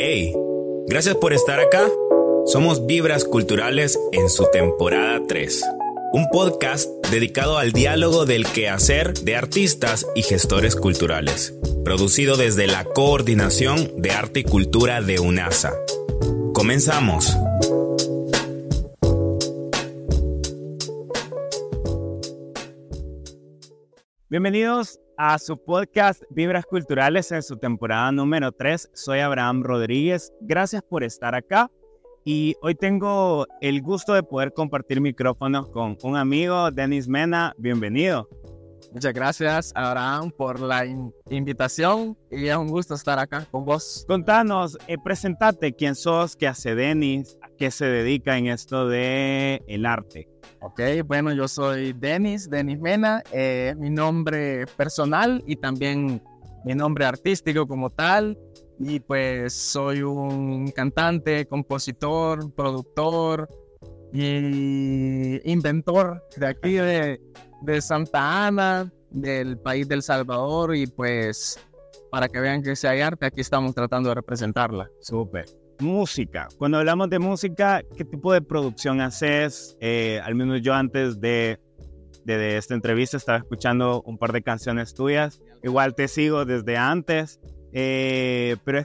Hey, gracias por estar acá. Somos Vibras Culturales en su temporada 3. Un podcast dedicado al diálogo del quehacer de artistas y gestores culturales. Producido desde la Coordinación de Arte y Cultura de UNASA. Comenzamos. Bienvenidos a su podcast Vibras Culturales en su temporada número 3. Soy Abraham Rodríguez. Gracias por estar acá. Y hoy tengo el gusto de poder compartir micrófonos con un amigo, Denis Mena. Bienvenido. Muchas gracias, Abraham, por la invitación y es un gusto estar acá con vos. Contanos, eh, presentate quién sos, qué hace Denis, a qué se dedica en esto de el arte. Ok, bueno, yo soy Denis, Denis Mena, es mi nombre personal y también mi nombre artístico como tal. Y pues soy un cantante, compositor, productor y inventor de aquí de, de Santa Ana, del país del Salvador. Y pues para que vean que si hay arte, aquí estamos tratando de representarla. Súper música. Cuando hablamos de música, ¿qué tipo de producción haces? Eh, al menos yo antes de, de, esta entrevista estaba escuchando un par de canciones tuyas. Igual te sigo desde antes, eh, pero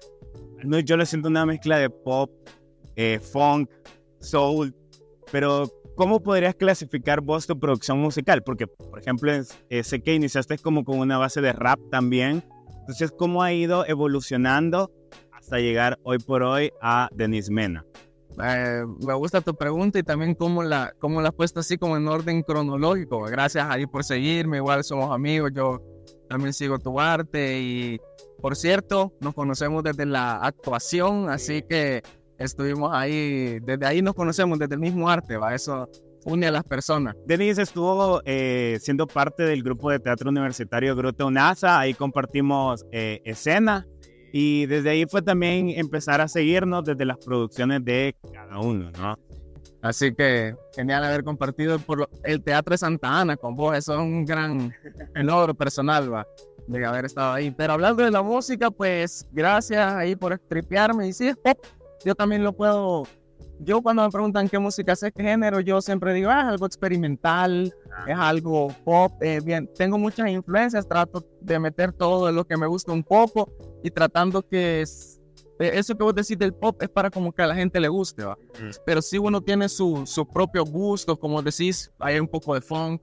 al menos yo le siento una mezcla de pop, eh, funk, soul. Pero ¿cómo podrías clasificar vos tu producción musical? Porque, por ejemplo, sé que iniciaste como con una base de rap también. Entonces, ¿cómo ha ido evolucionando hasta llegar hoy por hoy a Denis Mena? Eh, me gusta tu pregunta y también cómo la, cómo la has puesto así como en orden cronológico. Gracias ahí por seguirme, igual somos amigos, yo también sigo tu arte y por cierto, nos conocemos desde la actuación, así que estuvimos ahí, desde ahí nos conocemos, desde el mismo arte, ¿va? Eso une a las personas. Denis estuvo eh, siendo parte del grupo de teatro universitario Grupo NASA, ahí compartimos eh, escena y desde ahí fue también empezar a seguirnos desde las producciones de cada uno, ¿no? Así que genial haber compartido por el Teatro de Santa Ana con vos. Eso es un gran logro personal, va, de haber estado ahí. Pero hablando de la música, pues gracias ahí por tripearme. Y sí, es pop. Yo también lo puedo yo cuando me preguntan qué música sé, qué género, yo siempre digo, ah, es algo experimental, es algo pop, eh, bien, tengo muchas influencias, trato de meter todo lo que me gusta un poco y tratando que es, eh, eso que vos decís del pop es para como que a la gente le guste, ¿va? Pero si uno tiene su, su propio gusto, como decís, hay un poco de funk,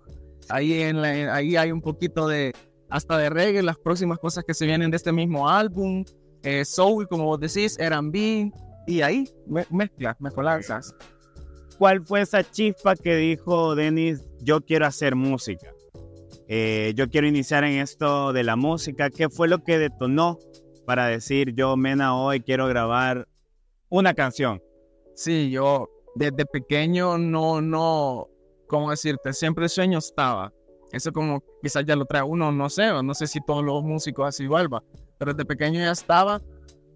ahí, en ahí hay un poquito de, hasta de reggae, las próximas cosas que se vienen de este mismo álbum, eh, soul, como vos decís, R&B, y ahí me, mezclas, mezcolanzas. ¿Cuál fue esa chispa que dijo Denis, yo quiero hacer música? Eh, yo quiero iniciar en esto de la música. ¿Qué fue lo que detonó para decir, yo, Mena, hoy quiero grabar una canción? Sí, yo desde pequeño no, no, ¿cómo decirte? Siempre el sueño estaba. Eso como quizás ya lo trae uno, no sé, no sé si todos los músicos así vuelva, pero desde pequeño ya estaba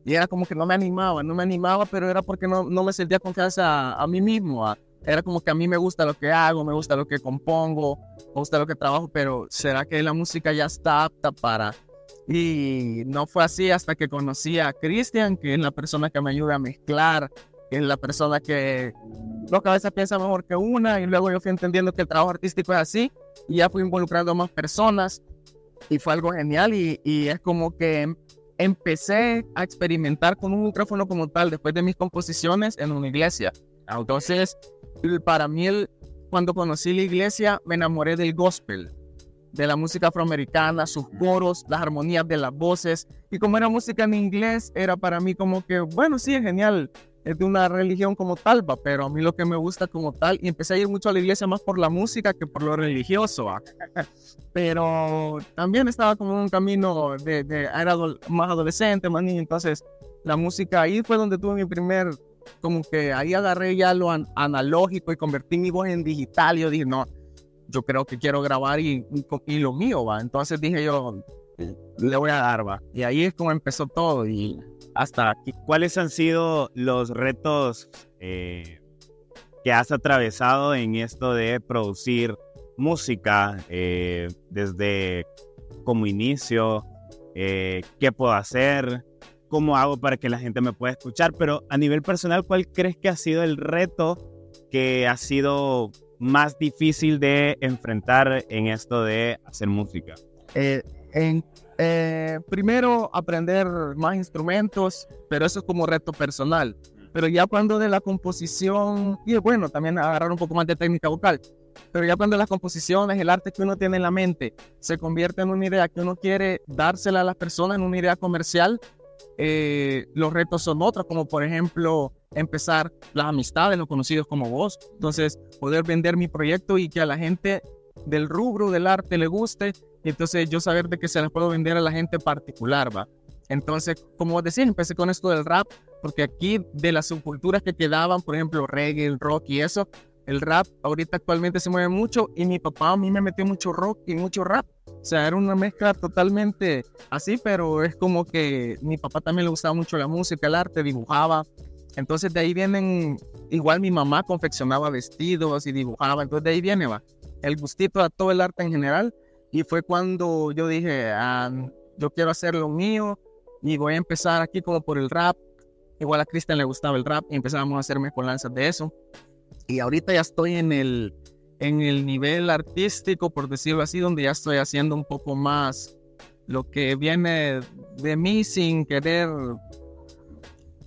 y era como que no me animaba, no me animaba, pero era porque no, no me sentía confianza a, mí mismo. Era como que a mí me gusta lo que hago, me gusta lo que compongo, me gusta lo que trabajo, pero ¿será que la música ya está apta para? Y no fue así hasta que conocí a Cristian, que es la persona que me ayuda a mezclar, que es la persona que dos cabezas piensa mejor que una, y luego yo fui entendiendo que el trabajo artístico es así, y ya fui involucrando a más personas, y fue algo genial, y, y es como que empecé a experimentar con un micrófono como tal después de mis composiciones en una iglesia. Entonces, para mí, cuando conocí la iglesia, me enamoré del gospel, de la música afroamericana, sus coros, las armonías de las voces. Y como era música en inglés, era para mí como que, bueno, sí, es genial es de una religión como tal, ¿va? pero a mí lo que me gusta como tal, y empecé a ir mucho a la iglesia más por la música que por lo religioso, ¿va? pero también estaba como en un camino de, de era más adolescente, más niño, entonces la música ahí fue donde tuve mi primer, como que ahí agarré ya lo analógico y convertí mi voz en digital, y yo dije, no, yo creo que quiero grabar y, y, lo mío, va, entonces dije yo, le voy a dar, va, y ahí es como empezó todo, y hasta aquí. ¿Cuáles han sido los retos eh, que has atravesado en esto de producir música eh, desde como inicio? Eh, ¿Qué puedo hacer? cómo hago para que la gente me pueda escuchar, pero a nivel personal, ¿cuál crees que ha sido el reto que ha sido más difícil de enfrentar en esto de hacer música? En, eh, primero, aprender más instrumentos, pero eso es como reto personal. Pero ya cuando de la composición, y bueno, también agarrar un poco más de técnica vocal, pero ya cuando las composiciones, el arte que uno tiene en la mente, se convierte en una idea que uno quiere dársela a las personas, en una idea comercial, eh, los retos son otros, como por ejemplo empezar las amistades, los conocidos como vos. Entonces, poder vender mi proyecto y que a la gente del rubro del arte le guste, y entonces yo saber de que se las puedo vender a la gente particular, ¿va? Entonces, como decía, empecé con esto del rap, porque aquí de las subculturas que quedaban, por ejemplo, reggae, el rock y eso, el rap ahorita actualmente se mueve mucho y mi papá a mí me metió mucho rock y mucho rap. O sea, era una mezcla totalmente así, pero es como que mi papá también le gustaba mucho la música, el arte, dibujaba. Entonces de ahí vienen, igual mi mamá confeccionaba vestidos y dibujaba, entonces de ahí viene va, el gustito a todo el arte en general. Y fue cuando yo dije, ah, yo quiero hacer lo mío y voy a empezar aquí como por el rap. Igual a Cristian le gustaba el rap y empezamos a hacer mezcolanzas de eso. Y ahorita ya estoy en el, en el nivel artístico, por decirlo así, donde ya estoy haciendo un poco más lo que viene de mí sin querer,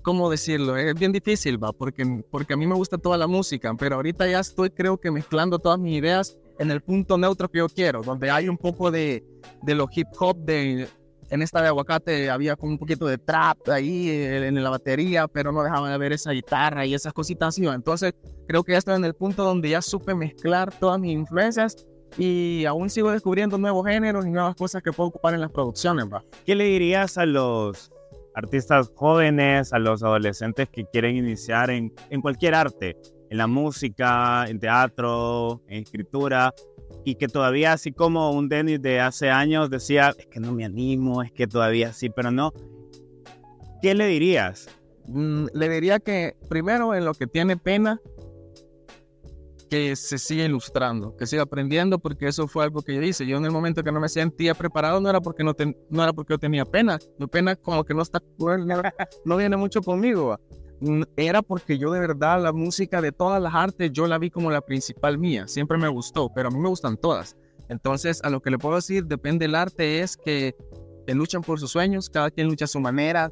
¿cómo decirlo? Es bien difícil, va, porque, porque a mí me gusta toda la música, pero ahorita ya estoy creo que mezclando todas mis ideas en el punto neutro que yo quiero, donde hay un poco de, de lo hip hop, de en esta de aguacate había como un poquito de trap ahí eh, en la batería, pero no dejaban de ver esa guitarra y esas cositas así. Entonces creo que ya estoy en el punto donde ya supe mezclar todas mis influencias y aún sigo descubriendo nuevos géneros y nuevas cosas que puedo ocupar en las producciones. ¿va? ¿Qué le dirías a los artistas jóvenes, a los adolescentes que quieren iniciar en, en cualquier arte? En la música, en teatro, en escritura, y que todavía así como un Dennis de hace años decía, es que no me animo, es que todavía sí, pero no. ¿Qué le dirías? Mm, le diría que primero en lo que tiene pena, que se siga ilustrando, que siga aprendiendo, porque eso fue algo que yo hice. Yo en el momento que no me sentía preparado no era porque no, no era porque yo tenía pena, mi pena como que no está, no viene mucho conmigo era porque yo de verdad la música de todas las artes yo la vi como la principal mía, siempre me gustó, pero a mí me gustan todas. Entonces, a lo que le puedo decir, depende del arte, es que luchan por sus sueños, cada quien lucha a su manera.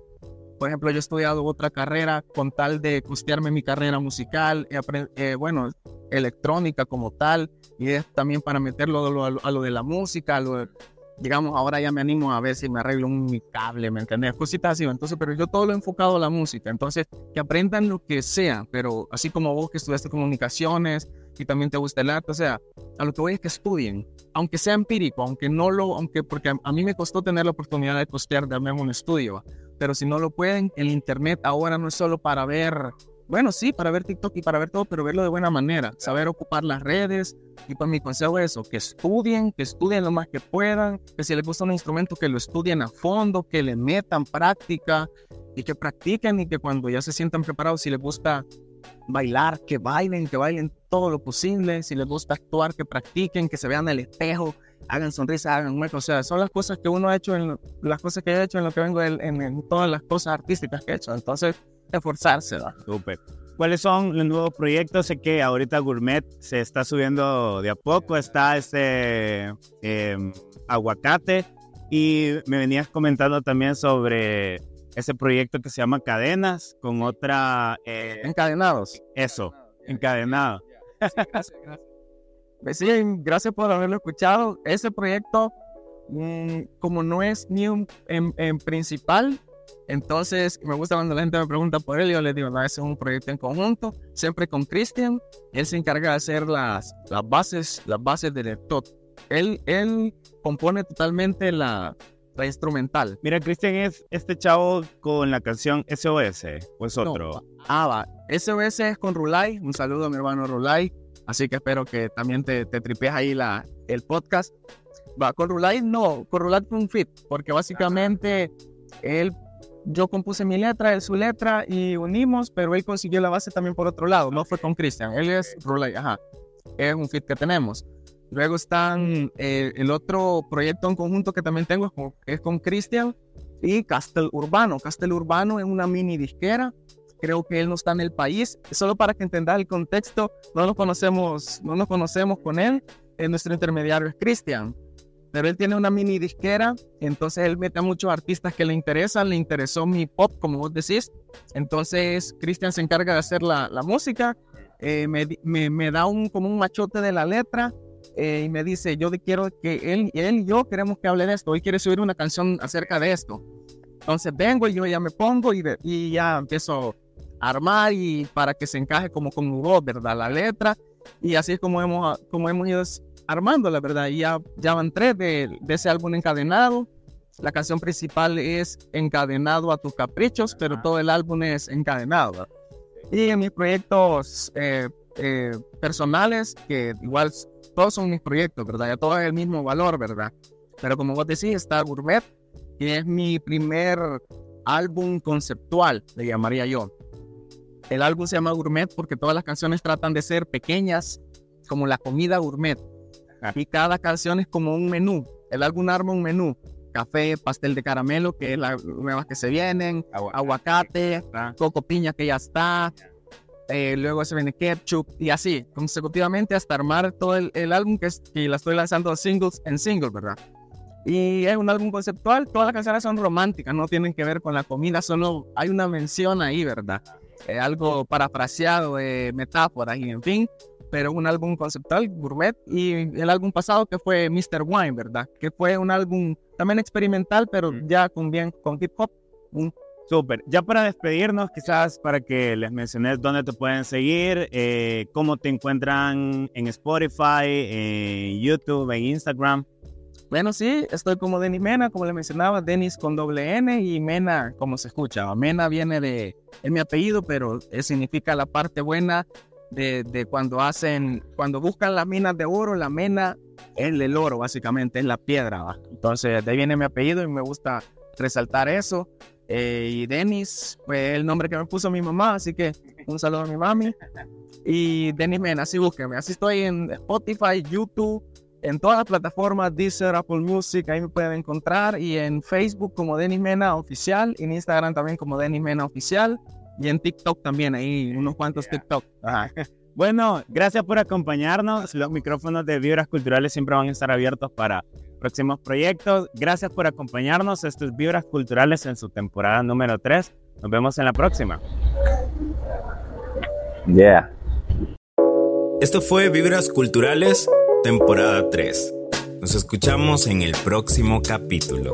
Por ejemplo, yo he estudiado otra carrera con tal de costearme mi carrera musical, eh, bueno, electrónica como tal, y es también para meterlo a lo, a lo de la música, a lo de, digamos, ahora ya me animo a ver si me arreglo un cable, ¿me entiendes? Cositas así, entonces, pero yo todo lo he enfocado a la música, entonces, que aprendan lo que sea, pero así como vos que estudiaste comunicaciones y también te gusta el arte, o sea, a lo que voy es que estudien, aunque sea empírico, aunque no lo, aunque, porque a, mí me costó tener la oportunidad de costear, de un estudio, pero si no lo pueden, el internet ahora no es solo para ver bueno, sí, para ver TikTok y para ver todo, pero verlo de buena manera, saber ocupar las redes. Y pues mi consejo es eso, que estudien, que estudien lo más que puedan, que si les gusta un instrumento, que lo estudien a fondo, que le metan práctica y que practiquen y que cuando ya se sientan preparados, si les gusta bailar, que bailen, que bailen todo lo posible, si les gusta actuar, que practiquen, que se vean el espejo, hagan sonrisas, hagan muecos, o sea, son las cosas que uno ha hecho, en las cosas que he hecho en lo que vengo en, en todas las cosas artísticas que he hecho. Entonces, esforzarse. Súper. ¿Cuáles son los nuevos proyectos? Sé que ahorita Gourmet se está subiendo de a poco, está este em, aguacate y me venías comentando también sobre ese proyecto que se llama Cadenas con otra... Eh, encadenados. Eso, encadenado. gracias, pues Sí, gracias por haberlo escuchado. Ese proyecto, mm, como no es ni un en principal, entonces, me gusta cuando la gente me pregunta por él, yo le digo, no, ese es un proyecto en conjunto, siempre con Cristian. Él se encarga de hacer las, las bases, las bases del todo. Él, él compone totalmente la, la instrumental. Mira, Cristian es este chavo con la canción SOS, ¿o es otro? ah, va. SOS es con Rulay. Un saludo a mi hermano Rulay. Así que espero que también te, te tripees ahí la, el podcast. Va, con Rulay no, con Rulay fue un fit, porque básicamente él yo compuse mi letra, él su letra y unimos, pero él consiguió la base también por otro lado, no fue con Christian, él es Rulay, ajá, es un fit que tenemos. Luego están eh, el otro proyecto en conjunto que también tengo es con, Christian y Castel Urbano. Castel Urbano es una mini disquera. Creo que él no está en el país. Solo para que entendas el contexto, no nos conocemos, no nos conocemos con él. Eh, nuestro intermediario es Cristian. Pero él tiene una mini disquera, entonces él mete a muchos artistas que le interesan. Le interesó mi pop, como vos decís. Entonces Cristian se encarga de hacer la, la música. Eh, me, me, me, da un, como un machote de la letra eh, y me dice, yo quiero que él, él y yo queremos que hable de esto, hoy quiere subir una canción acerca de esto. Entonces vengo y yo ya me pongo y, y ya empiezo a armar y para que se encaje como con voz, ¿verdad? La letra y así es como hemos, como hemos ido armando, la verdad. Ya, ya van tres de, de ese álbum encadenado. La canción principal es Encadenado a tus caprichos, pero todo el álbum es encadenado. Y en mis proyectos eh, eh, personales, que igual todos son mis proyectos, ¿verdad? Ya todo es el mismo valor, ¿verdad? Pero como vos decís, está Gourmet, que es mi primer álbum conceptual, le llamaría yo. El álbum se llama Gourmet porque todas las canciones tratan de ser pequeñas, como la comida gourmet. Y cada canción es como un menú. El álbum arma un menú. Café, pastel de caramelo, que es las nuevas que se vienen, aguacate, coco piña que ya está, eh, luego se viene ketchup y así, consecutivamente hasta armar todo el, el álbum que, es, que la estoy lanzando singles en singles, ¿verdad? Y es un álbum conceptual, todas las canciones son románticas, no tienen que ver con la comida, solo hay una mención ahí, ¿verdad? Eh, algo parafraseado de metáforas y en fin, pero un álbum conceptual, gourmet, y el álbum pasado que fue Mr. Wine, ¿verdad? Que fue un álbum también experimental, pero ya con bien, con hip hop, un Súper. Ya para despedirnos, quizás para que les menciones dónde te pueden seguir, eh, cómo te encuentran en Spotify, en YouTube, en Instagram. Bueno, sí, estoy como Denis Mena, como le mencionaba, Denis con doble N y Mena, como se escucha. Mena viene de, es mi apellido, pero significa la parte buena de, cuando hacen, cuando buscan las minas de oro, la mena es el oro, básicamente, es la piedra. ¿va? Entonces, de ahí viene mi apellido y me gusta resaltar eso. Eh, y Denis fue el nombre que me puso mi mamá, así que un saludo a mi mami. Y Denis Mena, así búsqueme. Así estoy en Spotify, YouTube, en todas las plataformas, Deezer, Apple Music, ahí me pueden encontrar. Y en Facebook como Denis Mena Oficial, en Instagram también como Denis Mena Oficial. Y en TikTok también, ahí unos cuantos TikTok. Bueno, gracias por acompañarnos. Los micrófonos de Vibras Culturales siempre van a estar abiertos para próximos proyectos. Gracias por acompañarnos. Esto es Vibras Culturales en su temporada número 3. Nos vemos en la próxima. Yeah. Esto fue Vibras Culturales, temporada 3. Nos escuchamos en el próximo capítulo.